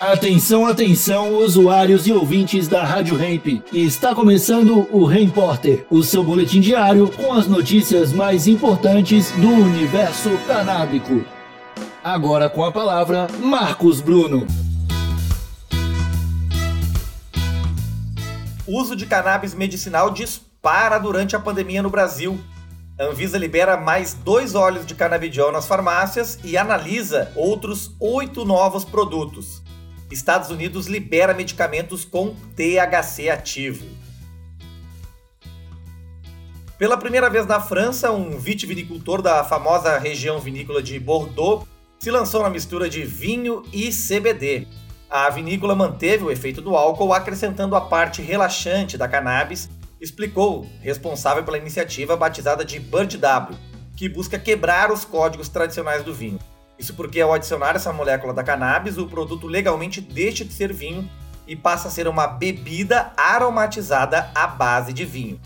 Atenção, atenção, usuários e ouvintes da Rádio Hemp. Está começando o Repórter, o seu boletim diário com as notícias mais importantes do universo canábico. Agora com a palavra, Marcos Bruno. O uso de cannabis medicinal dispara durante a pandemia no Brasil. A Anvisa libera mais dois óleos de canabidiol nas farmácias e analisa outros oito novos produtos. Estados Unidos libera medicamentos com THC ativo. Pela primeira vez na França, um vitivinicultor da famosa região vinícola de Bordeaux se lançou na mistura de vinho e CBD. A vinícola manteve o efeito do álcool, acrescentando a parte relaxante da cannabis, explicou responsável pela iniciativa batizada de Bird W, que busca quebrar os códigos tradicionais do vinho. Isso porque ao adicionar essa molécula da cannabis, o produto legalmente deixa de ser vinho e passa a ser uma bebida aromatizada à base de vinho.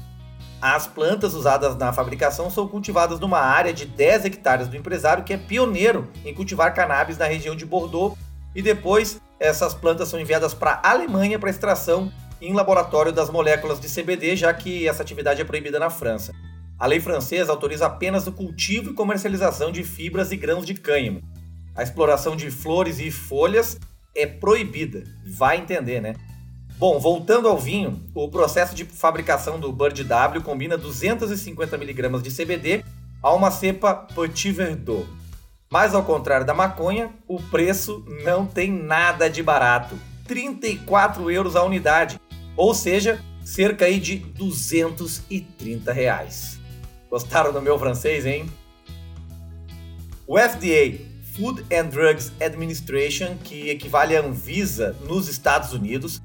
As plantas usadas na fabricação são cultivadas numa área de 10 hectares do empresário que é pioneiro em cultivar cannabis na região de Bordeaux e depois essas plantas são enviadas para a Alemanha para extração em laboratório das moléculas de CBD, já que essa atividade é proibida na França. A lei francesa autoriza apenas o cultivo e comercialização de fibras e grãos de cânhamo. A exploração de flores e folhas é proibida. Vai entender, né? Bom, voltando ao vinho, o processo de fabricação do Bird W combina 250 mg de CBD a uma cepa Petit Verdot. Mas ao contrário da maconha, o preço não tem nada de barato. 34 euros a unidade, ou seja, cerca aí de 230 reais. Gostaram do meu francês, hein? O FDA, Food and Drugs Administration, que equivale à Anvisa nos Estados Unidos,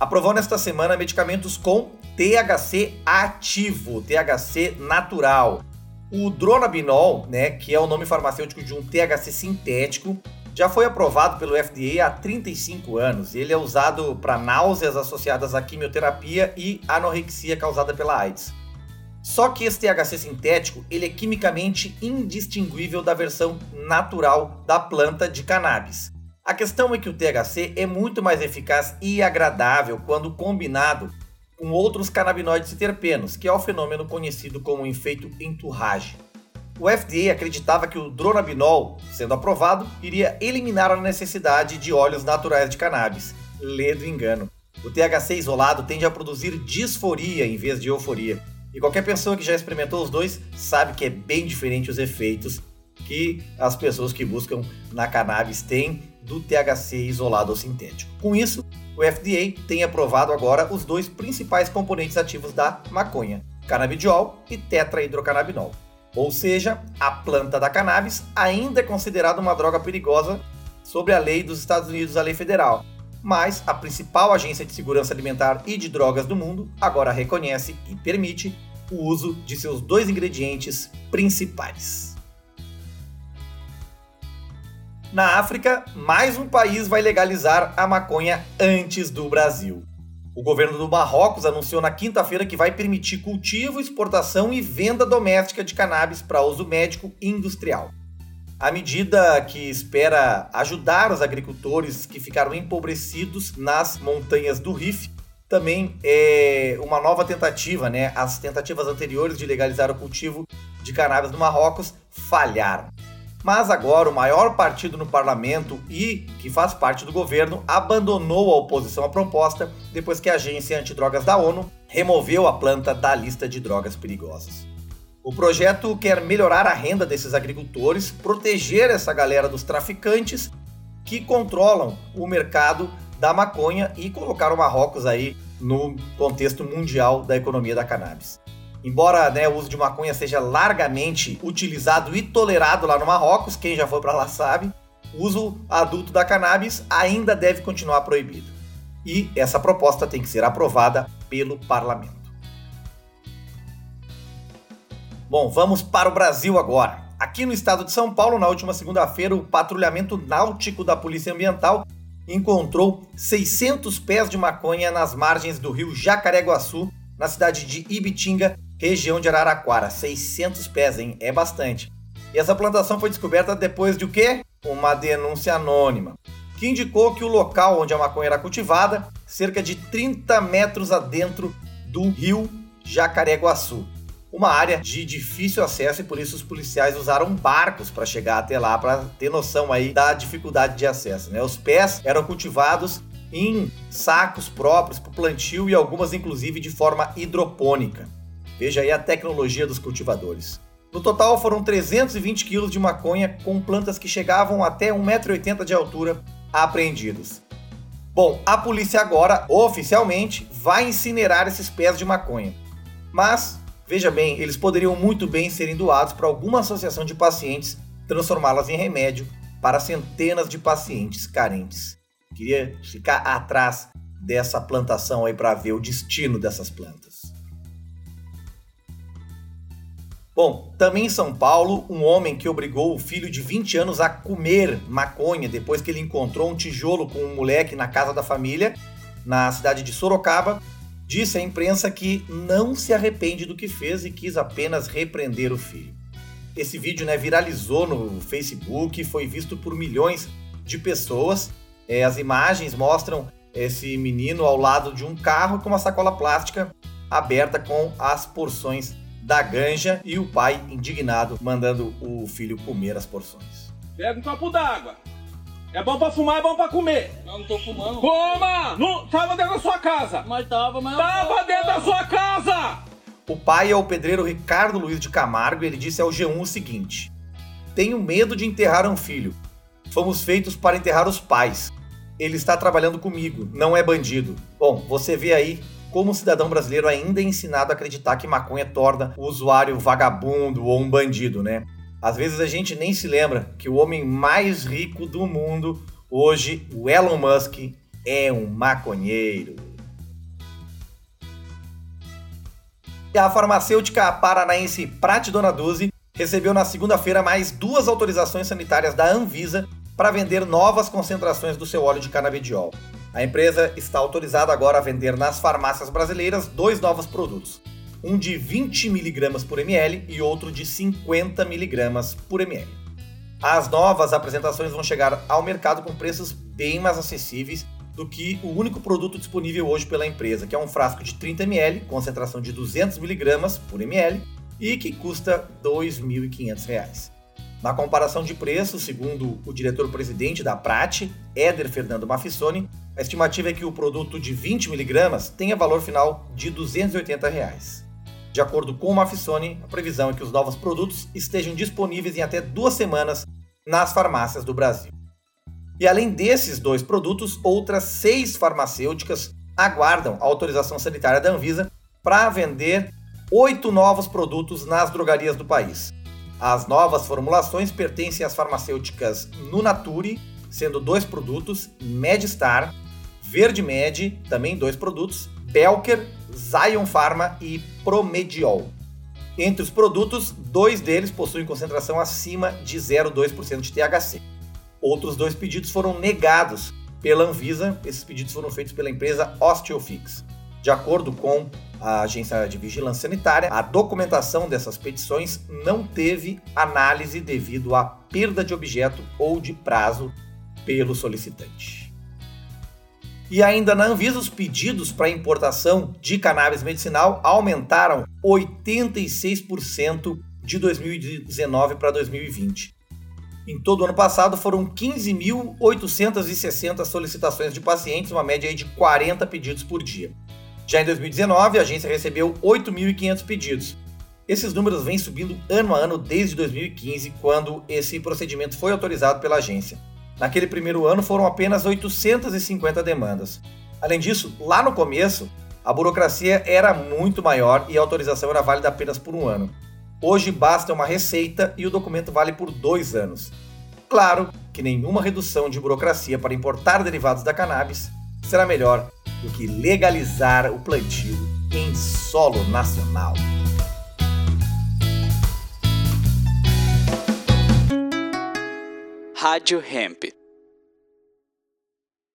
aprovou nesta semana medicamentos com THC ativo, THC natural. O Dronabinol, né, que é o nome farmacêutico de um THC sintético, já foi aprovado pelo FDA há 35 anos. Ele é usado para náuseas associadas à quimioterapia e anorexia causada pela AIDS. Só que esse THC sintético ele é quimicamente indistinguível da versão natural da planta de cannabis. A questão é que o THC é muito mais eficaz e agradável quando combinado com outros canabinoides e terpenos, que é o fenômeno conhecido como efeito enturrage. O FDA acreditava que o dronabinol, sendo aprovado, iria eliminar a necessidade de óleos naturais de cannabis. Lê do engano. O THC isolado tende a produzir disforia em vez de euforia. E qualquer pessoa que já experimentou os dois sabe que é bem diferente os efeitos que as pessoas que buscam na cannabis têm do THC isolado ou sintético. Com isso, o FDA tem aprovado agora os dois principais componentes ativos da maconha, canabidiol e tetrahidrocannabinol. Ou seja, a planta da cannabis ainda é considerada uma droga perigosa sobre a lei dos Estados Unidos, a lei federal, mas a principal agência de segurança alimentar e de drogas do mundo agora reconhece e permite o uso de seus dois ingredientes principais. Na África, mais um país vai legalizar a maconha antes do Brasil. O governo do Marrocos anunciou na quinta-feira que vai permitir cultivo, exportação e venda doméstica de cannabis para uso médico e industrial. A medida que espera ajudar os agricultores que ficaram empobrecidos nas montanhas do Rif também é uma nova tentativa, né? As tentativas anteriores de legalizar o cultivo de cannabis no Marrocos falharam. Mas agora o maior partido no parlamento e que faz parte do governo abandonou a oposição à proposta depois que a agência antidrogas da ONU removeu a planta da lista de drogas perigosas. O projeto quer melhorar a renda desses agricultores, proteger essa galera dos traficantes que controlam o mercado da maconha e colocar o Marrocos aí no contexto mundial da economia da cannabis. Embora né, o uso de maconha seja largamente utilizado e tolerado lá no Marrocos, quem já foi para lá sabe, o uso adulto da cannabis ainda deve continuar proibido. E essa proposta tem que ser aprovada pelo parlamento. Bom, vamos para o Brasil agora. Aqui no estado de São Paulo, na última segunda-feira, o patrulhamento náutico da Polícia Ambiental encontrou 600 pés de maconha nas margens do rio Jacareguaçu, na cidade de Ibitinga, região de Araraquara. 600 pés, hein? É bastante. E essa plantação foi descoberta depois de o quê? Uma denúncia anônima que indicou que o local onde a maconha era cultivada, cerca de 30 metros adentro do rio Jacareguaçu, uma área de difícil acesso e por isso os policiais usaram barcos para chegar até lá para ter noção aí da dificuldade de acesso. Né? Os pés eram cultivados em sacos próprios para o plantio e algumas inclusive de forma hidropônica. Veja aí a tecnologia dos cultivadores. No total foram 320 quilos de maconha com plantas que chegavam até 1,80m de altura apreendidos. Bom, a polícia agora, oficialmente, vai incinerar esses pés de maconha. Mas Veja bem, eles poderiam muito bem serem doados para alguma associação de pacientes, transformá-las em remédio para centenas de pacientes carentes. Queria ficar atrás dessa plantação aí para ver o destino dessas plantas. Bom, também em São Paulo, um homem que obrigou o filho de 20 anos a comer maconha depois que ele encontrou um tijolo com um moleque na casa da família, na cidade de Sorocaba, disse à imprensa que não se arrepende do que fez e quis apenas repreender o filho. Esse vídeo né, viralizou no Facebook e foi visto por milhões de pessoas. É, as imagens mostram esse menino ao lado de um carro com uma sacola plástica aberta com as porções da ganja e o pai indignado mandando o filho comer as porções. Pega um copo d'água. É bom pra fumar, é bom pra comer. Eu não tô fumando. Coma! Não, tava dentro da sua casa. Mas tava, mas... Tava dentro da sua casa! O pai é o pedreiro Ricardo Luiz de Camargo e ele disse ao G1 o seguinte: Tenho medo de enterrar um filho. Fomos feitos para enterrar os pais. Ele está trabalhando comigo, não é bandido. Bom, você vê aí como o cidadão brasileiro ainda é ensinado a acreditar que maconha torna o usuário vagabundo ou um bandido, né? Às vezes a gente nem se lembra que o homem mais rico do mundo hoje, o Elon Musk, é um maconheiro. E a farmacêutica paranaense Prat Dona Duzi recebeu na segunda-feira mais duas autorizações sanitárias da Anvisa para vender novas concentrações do seu óleo de canabidiol. A empresa está autorizada agora a vender nas farmácias brasileiras dois novos produtos um de 20 mg por ml e outro de 50 mg por ml. As novas apresentações vão chegar ao mercado com preços bem mais acessíveis do que o único produto disponível hoje pela empresa, que é um frasco de 30 ml, concentração de 200 mg por ml e que custa R$ 2.500. Na comparação de preços, segundo o diretor-presidente da Prat, Éder Fernando Mafissoni, a estimativa é que o produto de 20 mg tenha valor final de 280 reais. De acordo com o Mafissoni, a previsão é que os novos produtos estejam disponíveis em até duas semanas nas farmácias do Brasil. E além desses dois produtos, outras seis farmacêuticas aguardam a autorização sanitária da Anvisa para vender oito novos produtos nas drogarias do país. As novas formulações pertencem às farmacêuticas Nunature, sendo dois produtos, Medstar, Verde Med, também dois produtos, Belker, Zion Pharma e Promediol. Entre os produtos, dois deles possuem concentração acima de 0,2% de THC. Outros dois pedidos foram negados pela Anvisa, esses pedidos foram feitos pela empresa Osteofix. De acordo com a Agência de Vigilância Sanitária, a documentação dessas petições não teve análise devido à perda de objeto ou de prazo pelo solicitante. E ainda na Anvisa, os pedidos para importação de cannabis medicinal aumentaram 86% de 2019 para 2020. Em todo o ano passado foram 15.860 solicitações de pacientes, uma média de 40 pedidos por dia. Já em 2019, a agência recebeu 8.500 pedidos. Esses números vêm subindo ano a ano desde 2015, quando esse procedimento foi autorizado pela agência. Naquele primeiro ano foram apenas 850 demandas. Além disso, lá no começo, a burocracia era muito maior e a autorização era válida apenas por um ano. Hoje basta uma receita e o documento vale por dois anos. Claro que nenhuma redução de burocracia para importar derivados da cannabis será melhor do que legalizar o plantio em solo nacional. Rádio Hemp.